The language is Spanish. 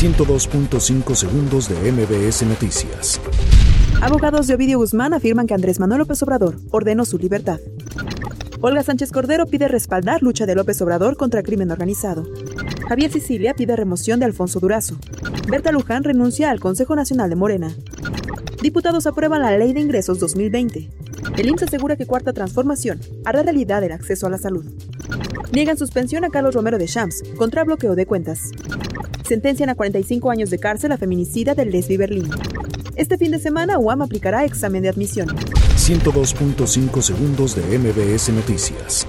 102.5 segundos de MBS Noticias. Abogados de Ovidio Guzmán afirman que Andrés Manuel López Obrador ordenó su libertad. Olga Sánchez Cordero pide respaldar lucha de López Obrador contra el crimen organizado. Javier Sicilia pide remoción de Alfonso Durazo. Berta Luján renuncia al Consejo Nacional de Morena. Diputados aprueban la Ley de Ingresos 2020. El IMSS asegura que Cuarta Transformación hará realidad el acceso a la salud. Niegan suspensión a Carlos Romero de Champs contra bloqueo de cuentas. Sentencian a 45 años de cárcel a feminicida del Lesbi Berlín. Este fin de semana UAM aplicará examen de admisión. 102.5 segundos de MBS Noticias.